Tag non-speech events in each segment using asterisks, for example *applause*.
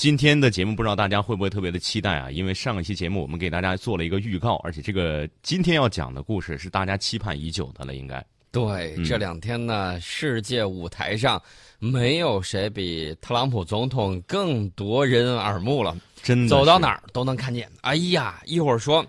今天的节目不知道大家会不会特别的期待啊？因为上一期节目我们给大家做了一个预告，而且这个今天要讲的故事是大家期盼已久的了，应该。对，这两天呢，世界舞台上没有谁比特朗普总统更夺人耳目了，真的走到哪儿都能看见。哎呀，一会儿说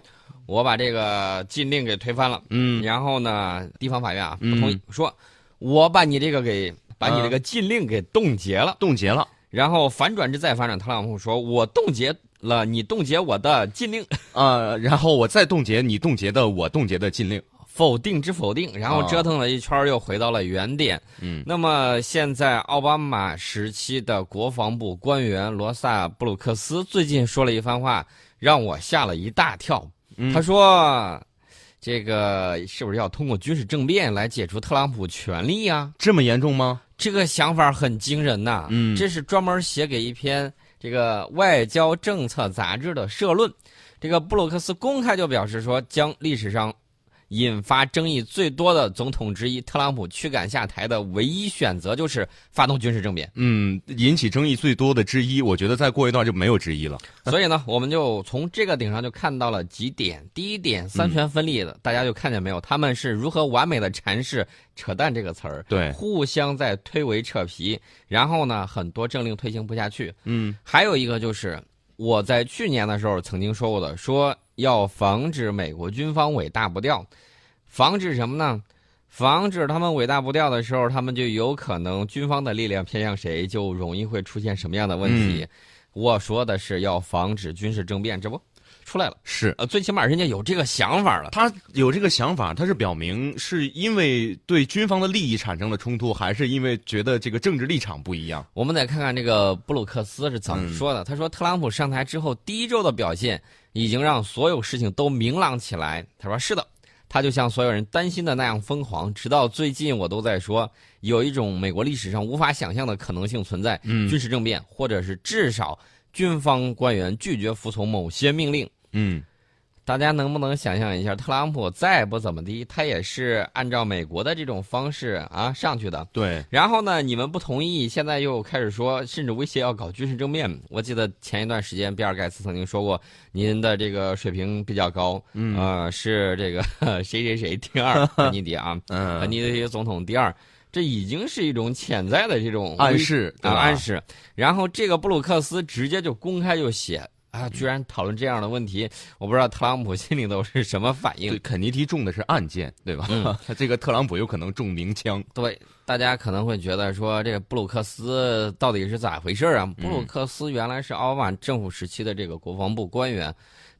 我把这个禁令给推翻了，嗯，然后呢，地方法院啊不同意，说我把你这个给把你这个禁令给冻结了，冻结了。然后反转之再反转，特朗普说：“我冻结了你冻结我的禁令，啊，然后我再冻结你冻结的我冻结的禁令，否定之否定。”然后折腾了一圈，又回到了原点。嗯，那么现在奥巴马时期的国防部官员罗萨布鲁克斯最近说了一番话，让我吓了一大跳。他说：“这个是不是要通过军事政变来解除特朗普权力呀？这么严重吗？”这个想法很惊人呐！嗯，这是专门写给一篇这个外交政策杂志的社论。这个布鲁克斯公开就表示说，将历史上引发争议最多的总统之一特朗普驱赶下台的唯一选择就是发动军事政变。嗯，引起争议最多的之一，我觉得再过一段就没有之一了。*laughs* 所以呢，我们就从这个顶上就看到了几点。第一点，三权分立的，大家就看见没有？他们是如何完美的阐释“扯淡”这个词儿，对，互相在推诿扯皮。然后呢，很多政令推行不下去。嗯，还有一个就是我在去年的时候曾经说过的，说要防止美国军方伟大不掉。防止什么呢？防止他们伟大不掉的时候，他们就有可能军方的力量偏向谁，就容易会出现什么样的问题。我说的是要防止军事政变，这不出来了？是呃，最起码人家有这个想法了。他有这个想法，他是表明是因为对军方的利益产生了冲突，还是因为觉得这个政治立场不一样？我们得看看这个布鲁克斯是怎么说的。他说，特朗普上台之后第一周的表现，已经让所有事情都明朗起来。他说是的。他就像所有人担心的那样疯狂，直到最近我都在说，有一种美国历史上无法想象的可能性存在：军事政变，或者是至少军方官员拒绝服从某些命令。嗯。大家能不能想象一下，特朗普再不怎么地，他也是按照美国的这种方式啊上去的。对。然后呢，你们不同意，现在又开始说，甚至威胁要搞军事政变。我记得前一段时间，比尔盖茨曾经说过，您的这个水平比较高，嗯，呃，是这个 *laughs* 谁谁谁第二，肯尼迪啊，*laughs* 嗯，*laughs* 肯尼迪总统第二，这已经是一种潜在的这种暗示啊暗示。然后这个布鲁克斯直接就公开就写。啊！居然讨论这样的问题，我不知道特朗普心里头是什么反应。肯尼迪中的是暗箭，对吧？嗯，*laughs* 这个特朗普有可能中明枪。对，大家可能会觉得说，这个布鲁克斯到底是咋回事啊？布鲁克斯原来是奥巴马政府时期的这个国防部官员，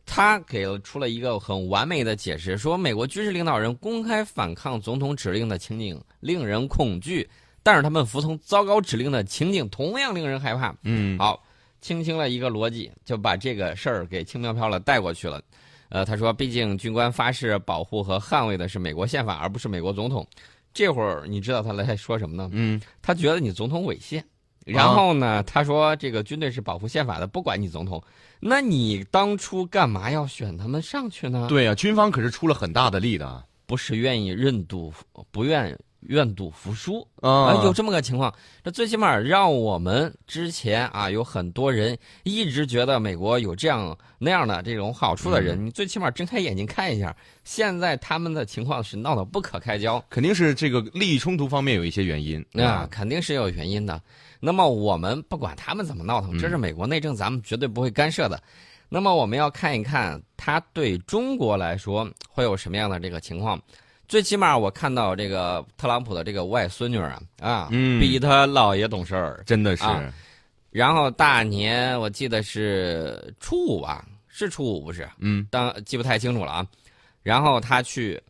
他给了出了一个很完美的解释，说美国军事领导人公开反抗总统指令的情景令人恐惧，但是他们服从糟糕指令的情景同样令人害怕。嗯，好。轻轻了一个逻辑，就把这个事儿给轻飘飘的带过去了。呃，他说，毕竟军官发誓保护和捍卫的是美国宪法，而不是美国总统。这会儿你知道他来说什么呢？嗯，他觉得你总统违宪。然后呢，他说这个军队是保护宪法的，不管你总统。那你当初干嘛要选他们上去呢？对呀，军方可是出了很大的力的，不是愿意认赌，不愿。愿赌服输啊，有这么个情况。这最起码让我们之前啊，有很多人一直觉得美国有这样那样的这种好处的人，你最起码睁开眼睛看一下，现在他们的情况是闹得不可开交，肯定是这个利益冲突方面有一些原因啊，肯定是有原因的。那么我们不管他们怎么闹腾，这是美国内政，咱们绝对不会干涉的。那么我们要看一看，他对中国来说会有什么样的这个情况。最起码我看到这个特朗普的这个外孙女啊啊，比他姥爷懂事儿，真的是。然后大年我记得是初五吧，是初五不是？嗯，当记不太清楚了啊。然后他去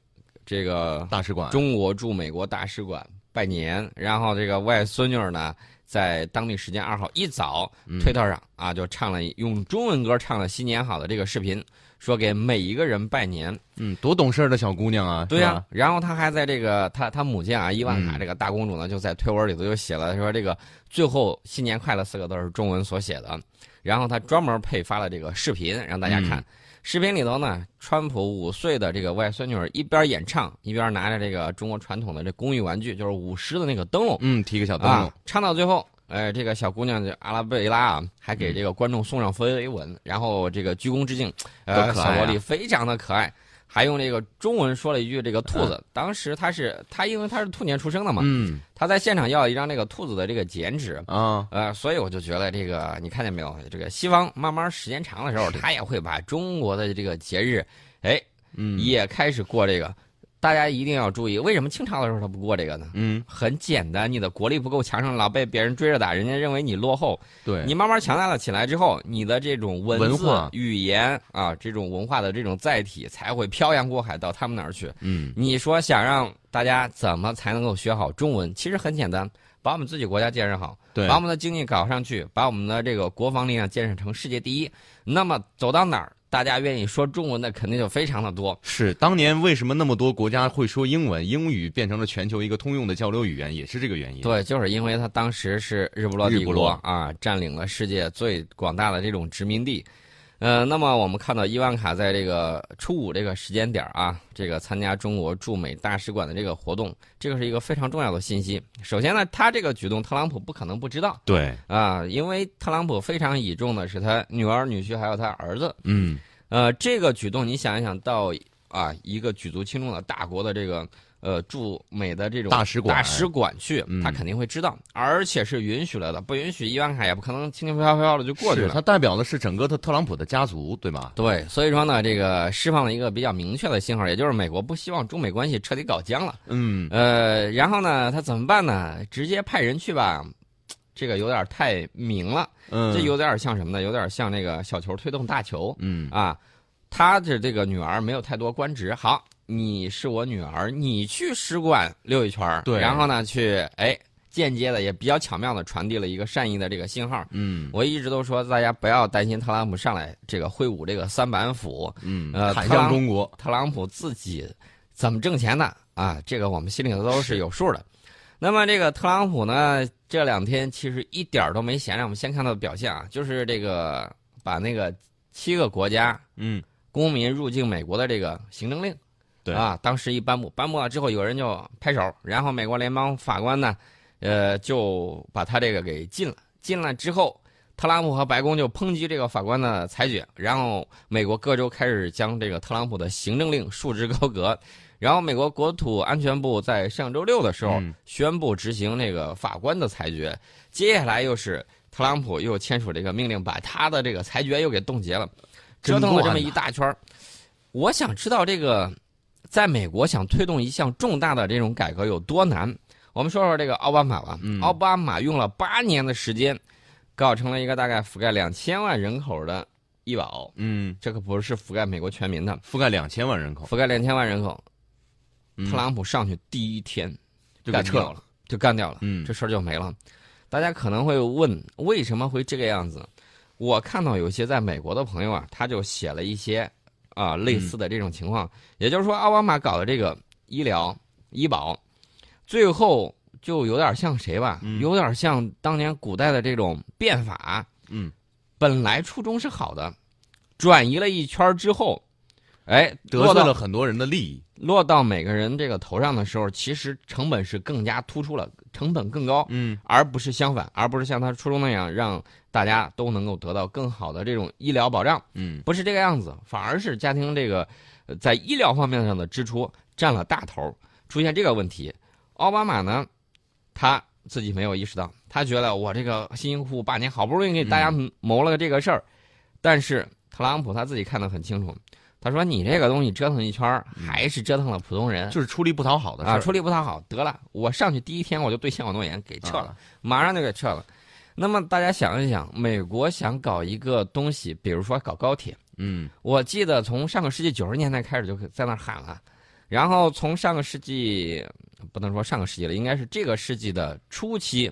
这个大使馆，中国驻美国大使馆拜年。然后这个外孙女呢，在当地时间二号一早，推特上啊就唱了用中文歌唱了新年好的这个视频。说给每一个人拜年，嗯，多懂事的小姑娘啊！对呀，然后她还在这个她她母亲啊伊万卡这个大公主呢，就在推文里头就写了说这个最后新年快乐四个字是中文所写的，然后她专门配发了这个视频让大家看，视频里头呢，川普五岁的这个外孙女儿一边演唱一边拿着这个中国传统的这工艺玩具，就是舞狮的那个灯笼，嗯，提个小灯笼，唱到最后哎，这个小姑娘阿拉贝拉啊，还给这个观众送上飞吻，然后这个鞠躬致敬。呃，小萝莉非常的可爱，还用这个中文说了一句：“这个兔子。”当时他是他，因为他是兔年出生的嘛，嗯，他在现场要一张这个兔子的这个剪纸啊，呃，所以我就觉得这个你看见没有？这个西方慢慢时间长的时候，他也会把中国的这个节日，哎，嗯，也开始过这个。大家一定要注意，为什么清朝的时候他不过这个呢？嗯，很简单，你的国力不够强盛，老被别人追着打，人家认为你落后。对，你慢慢强大了起来之后，你的这种文字、语言啊，这种文化的这种载体才会漂洋过海到他们那儿去。嗯，你说想让大家怎么才能够学好中文？其实很简单，把我们自己国家建设好，对，把我们的经济搞上去，把我们的这个国防力量建设成世界第一。那么走到哪儿？大家愿意说中文的肯定就非常的多。是当年为什么那么多国家会说英文？英语变成了全球一个通用的交流语言，也是这个原因。对，就是因为它当时是日不落帝国啊，占领了世界最广大的这种殖民地。呃，那么我们看到伊万卡在这个初五这个时间点啊，这个参加中国驻美大使馆的这个活动，这个是一个非常重要的信息。首先呢，他这个举动，特朗普不可能不知道。对啊，因为特朗普非常倚重的是他女儿、女婿还有他儿子。嗯，呃，这个举动你想一想到啊，一个举足轻重的大国的这个。呃，驻美的这种大使馆，大使馆去，他肯定会知道，而且是允许了的。不允许，伊万卡也不可能轻轻飘飘的就过去了。他代表的是整个的特朗普的家族，对吧？对，所以说呢，这个释放了一个比较明确的信号，也就是美国不希望中美关系彻底搞僵了。嗯，呃，然后呢，他怎么办呢？直接派人去吧，这个有点太明了。嗯，这有点像什么呢？有点像那个小球推动大球。嗯啊，他的这个女儿没有太多官职，好。你是我女儿，你去使馆溜一圈对，然后呢，去哎，间接的也比较巧妙的传递了一个善意的这个信号。嗯，我一直都说大家不要担心特朗普上来这个挥舞这个三板斧，嗯，呃，海向中国，特朗普自己怎么挣钱的啊？这个我们心里头都是有数的。那么这个特朗普呢，这两天其实一点都没闲着。我们先看到的表现啊，就是这个把那个七个国家嗯公民入境美国的这个行政令。对啊，当时一颁布，颁布了之后，有人就拍手，然后美国联邦法官呢，呃，就把他这个给禁了。禁了之后，特朗普和白宫就抨击这个法官的裁决，然后美国各州开始将这个特朗普的行政令束之高阁。然后美国国土安全部在上周六的时候宣布执行那个法官的裁决，接下来又是特朗普又签署这个命令，把他的这个裁决又给冻结了，折腾了这么一大圈我想知道这个。在美国想推动一项重大的这种改革有多难？我们说说这个奥巴马吧。奥巴马用了八年的时间，搞成了一个大概覆盖两千万人口的医保。嗯，这可不是覆盖美国全民的，覆盖两千万人口。覆盖两千万人口。特朗普上去第一天就给撤了，就干掉了。嗯，这事儿就没了。大家可能会问，为什么会这个样子？我看到有些在美国的朋友啊，他就写了一些。啊，类似的这种情况，也就是说，奥巴马搞的这个医疗医保，最后就有点像谁吧？有点像当年古代的这种变法。嗯，本来初衷是好的，转移了一圈之后，哎，得罪了很多人的利益，落到每个人这个头上的时候，其实成本是更加突出了，成本更高。嗯，而不是相反，而不是像他初衷那样让。大家都能够得到更好的这种医疗保障，嗯，不是这个样子，反而是家庭这个在医疗方面上的支出占了大头，出现这个问题。奥巴马呢，他自己没有意识到，他觉得我这个辛辛苦苦八年好不容易给大家谋了个这个事儿，但是特朗普他自己看得很清楚，他说你这个东西折腾一圈还是折腾了普通人，就是出力不讨好的事啊，出力不讨好，得了，我上去第一天我就兑现我诺言，给撤了，马上就给撤了。那么大家想一想，美国想搞一个东西，比如说搞高铁，嗯，我记得从上个世纪九十年代开始就在那喊了，然后从上个世纪不能说上个世纪了，应该是这个世纪的初期，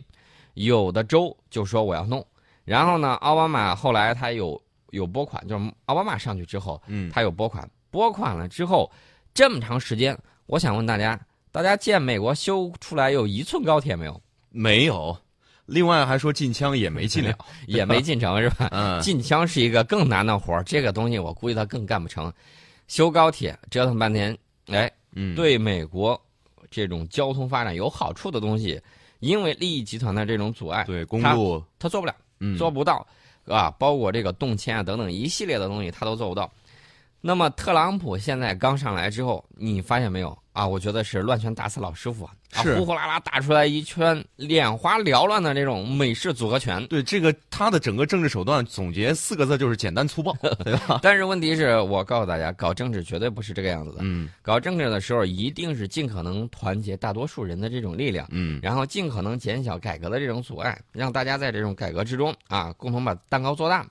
有的州就说我要弄，然后呢，奥巴马后来他有有拨款，就是奥巴马上去之后，嗯，他有拨款，拨款了之后这么长时间，我想问大家，大家见美国修出来有一寸高铁没有？没有。另外还说禁枪也没禁了，也没进城是吧？*laughs* 嗯，禁枪是一个更难的活儿，这个东西我估计他更干不成。修高铁折腾半天，哎，嗯，对美国这种交通发展有好处的东西，因为利益集团的这种阻碍，对公路他做不了，嗯做不到，啊，包括这个动迁啊等等一系列的东西，他都做不到。那么特朗普现在刚上来之后，你发现没有啊？我觉得是乱拳打死老师傅啊，啊是呼呼啦啦打出来一圈眼花缭乱的这种美式组合拳。对这个他的整个政治手段总结四个字就是简单粗暴，*laughs* 对吧？但是问题是我告诉大家，搞政治绝对不是这个样子的。嗯搞政治的时候，一定是尽可能团结大多数人的这种力量，嗯然后尽可能减小改革的这种阻碍，让大家在这种改革之中啊，共同把蛋糕做大，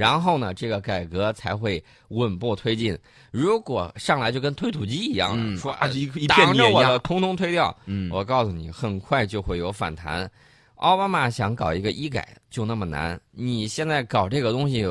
然后呢，这个改革才会稳步推进。如果上来就跟推土机一样，嗯，说啊一一片挡着碾压，我的通通推掉，嗯我告诉你，很快就会有反弹。奥巴马想搞一个医改就那么难，你现在搞这个东西，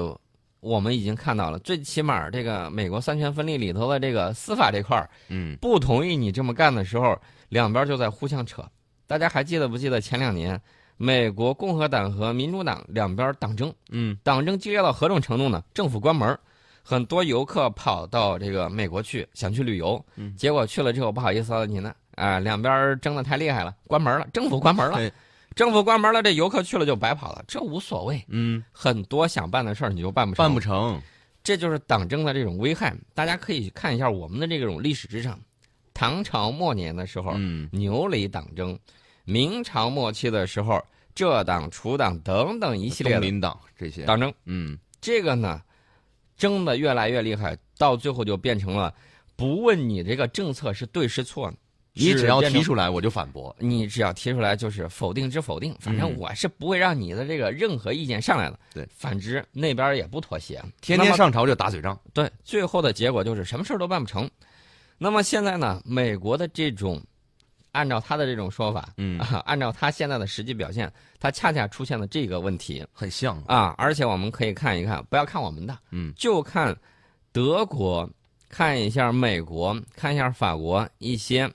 我们已经看到了，最起码这个美国三权分立里头的这个司法这块儿嗯不同意你这么干的时候，两边就在互相扯。大家还记得不记得前两年，美国共和党和民主党两边党争，嗯。党争激烈到何种程度呢？政府关门儿，很多游客跑到这个美国去，想去旅游，嗯。结果去了之后不好意思了你呢，啊、两边争的太厉害了，关门了，政府关门了，政府关门了，这游客去了就白跑了，这无所谓，嗯，很多想办的事儿你就办不成，办不成，这就是党争的这种危害。大家可以看一下我们的这种历史之上，唐朝末年的时候，嗯。牛李党争；明朝末期的时候，浙党、楚党等等一系列的党这些，党争。嗯。这个呢，争的越来越厉害，到最后就变成了不问你这个政策是对是错，你只要提出来我就反驳，你只要提出来就是否定之否定，反正嗯。我是不会让你的这个任何意见上来的。对，反之那边也不妥协，天天上朝就打嘴仗，对，最后的结果就是什么事儿都办不成。那么现在呢，美国的这种，按照他的这种说法，嗯。啊，*laughs* 按照他现在的实际表现，他恰恰出现了这个问题。很像，啊。而且我们可以看一看，不要看我们的，嗯。就看德国，看一下美国，看一下法国一些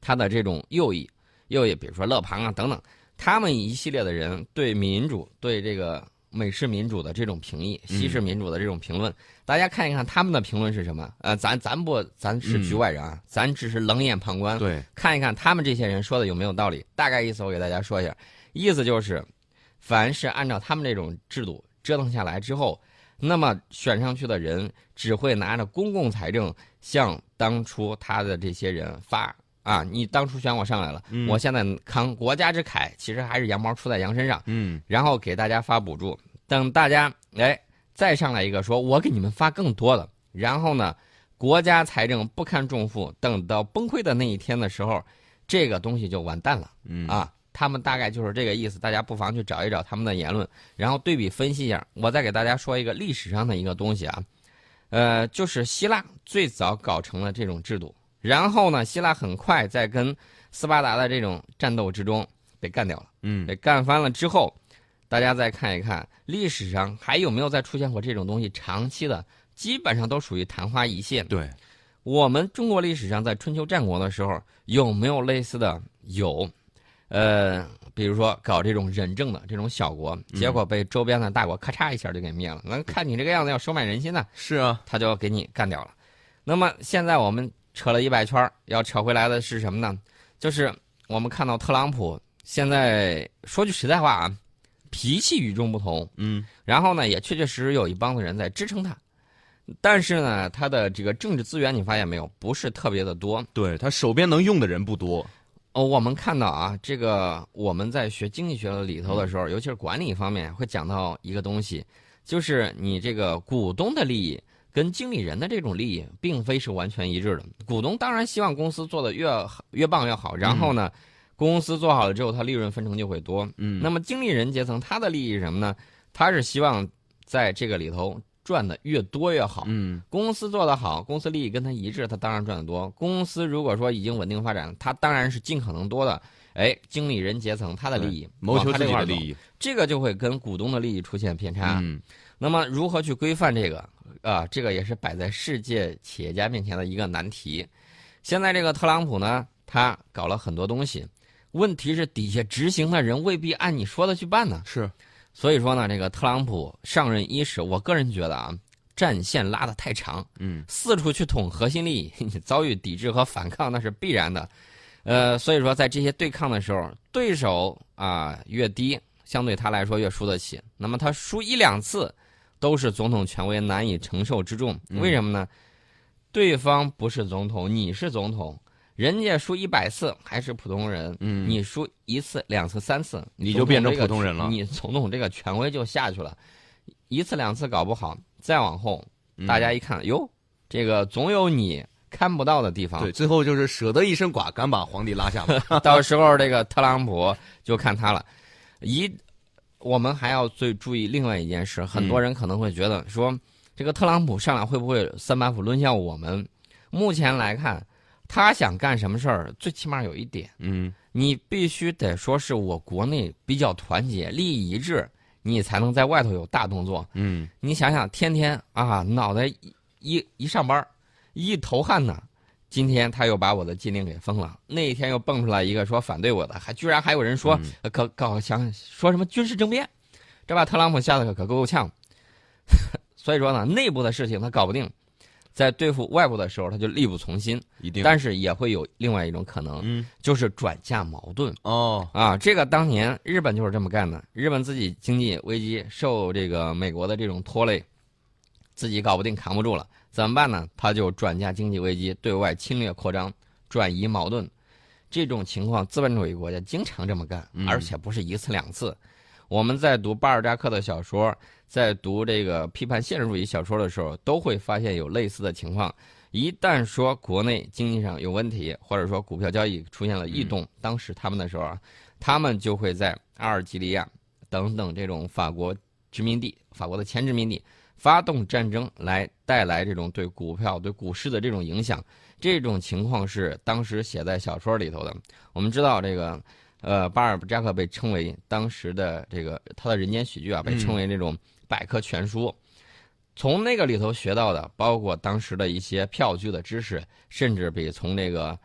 他的这种右翼，右翼，比如说勒庞啊等等，他们一系列的人对民主，对这个美式民主的这种评议，西式民主的这种评论，大家看一看他们的评论是什么？呃，咱咱不，咱是局外人啊，咱只是冷眼旁观，对，看一看他们这些人说的有没有道理。大概意思我给大家说一下，意思就是，凡是按照他们这种制度折腾下来之后，那么选上去的人只会拿着公共财政向当初他的这些人发啊，你当初选我上来了，嗯。我现在扛国家之慨，其实还是羊毛出在羊身上，嗯。然后给大家发补助，等大家哎再上来一个说，我给你们发更多的，然后呢，国家财政不堪重负，等到崩溃的那一天的时候，这个东西就完蛋了。嗯啊，他们大概就是这个意思，大家不妨去找一找他们的言论，然后对比分析一下。我再给大家说一个历史上的一个东西啊，呃，就是希腊最早搞成了这种制度，然后呢，希腊很快在跟斯巴达的这种战斗之中被干掉了，嗯被干翻了之后，大家再看一看历史上还有没有再出现过这种东西，长期的基本上都属于昙花一现。对，我们中国历史上在春秋战国的时候有没有类似的？有，呃，比如说搞这种仁政的这种小国，结果被周边的大国咔嚓一下就给灭了。那看你这个样子要收买人心呢，是啊，他就给你干掉了。那么现在我们扯了一百圈要扯回来的是什么呢？就是我们看到特朗普现在说句实在话啊，脾气与众不同，嗯。然后呢，也确确实实有一帮子人在支撑他，但是呢，他的这个政治资源你发现没有，不是特别的多。对他手边能用的人不多，哦，我们看到啊，这个我们在学经济学的里头的时候，尤其是管理方面，会讲到一个东西，就是你这个股东的利益跟经理人的这种利益，并非是完全一致的。股东当然希望公司做的越好越棒越好，然后呢，公司做好了之后，它利润分成就会多。嗯那么经理人阶层他的利益是什么呢？他是希望在这个里头赚的越多越好。嗯公司做得好，公司利益跟他一致，他当然赚得多。公司如果说已经稳定发展，他当然是尽可能多的，哎，经理人阶层他的利益谋求自己的利益，益，这个就会跟股东的利益出现偏差。嗯那么如何去规范这个啊？这个也是摆在世界企业家面前的一个难题。现在这个特朗普呢，他搞了很多东西，问题是底下执行的人未必按你说的去办呢。是，所以说呢，这个特朗普上任伊始，我个人觉得啊，战线拉得太长，嗯四处去捅核心利益，遭遇抵制和反抗那是必然的。呃，所以说在这些对抗的时候，对手啊越低，相对他来说越输得起。那么他输一两次，都是总统权威难以承受之重。为什么呢？对方不是总统，你是总统。人家输一百次还是普通人，嗯，你输一次、两次、三次，你就变成普通人了。你总统这个权威就下去了，一次两次搞不好，再往后，大家一看，哟，这个总有你看不到的地方。对，最后就是舍得一身剐，敢把皇帝拉下来。*laughs* 到时候这个特朗普就看他了。一，我们还要最注意另外一件事，很多人可能会觉得说，这个特朗普上来会不会三板斧抡向我们？目前来看。他想干什么事儿？最起码有一点，嗯，你必须得说是我国内比较团结、利益一致，你才能在外头有大动作。嗯，你想想，天天啊，脑袋一一上班，一头汗呢。今天他又把我的禁令给封了，那一天又蹦出来一个说反对我的，还居然还有人说搞搞想说什么军事政变，这把特朗普吓得可可够呛。*laughs* 所以说呢，内部的事情他搞不定。在对付外部的时候，他就力不从心，一定。但是也会有另外一种可能，嗯，就是转嫁矛盾。哦，啊，这个当年日本就是这么干的。日本自己经济危机，受这个美国的这种拖累，自己搞不定，扛不住了，怎么办呢？他就转嫁经济危机，对外侵略扩张，转移矛盾。这种情况，资本主义国家经常这么干，而且不是一次两次。我们在读巴尔扎克的小说。在读这个批判现实主义小说的时候，都会发现有类似的情况。一旦说国内经济上有问题，或者说股票交易出现了异动，当时他们的时候啊，他们就会在阿尔及利亚等等这种法国殖民地、法国的前殖民地发动战争，来带来这种对股票、对股市的这种影响。这种情况是当时写在小说里头的。我们知道这个。呃，巴尔扎克被称为当时的这个他的人间喜剧啊，被称为这种百科全书。从那个里头学到的，包括当时的一些票据的知识，甚至比从这个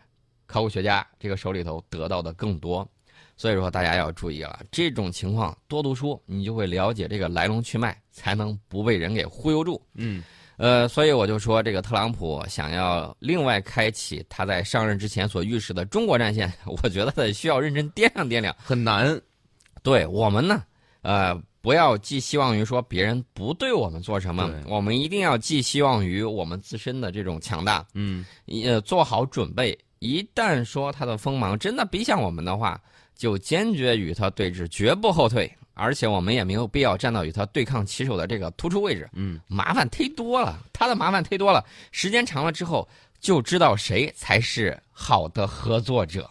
考古学家这个手里头得到的更多。所以说，大家要注意了，这种情况多读书，你就会了解这个来龙去脉，才能不被人给忽悠住。嗯。呃，所以我就说，这个特朗普想要另外开启他在上任之前所预示的中国战线，*laughs* 我觉得得需要认真掂量掂量，很难。对我们呢，呃，不要寄希望于说别人不对我们做什么，我们一定要寄希望于我们自身的这种强大。嗯，呃，做好准备，一旦说他的锋芒真的逼向我们的话，就坚决与他对峙，绝不后退。而且我们也没有必要站到与他对抗棋手的这个突出位置，嗯，麻烦忒多了，他的麻烦忒多了，时间长了之后就知道谁才是好的合作者。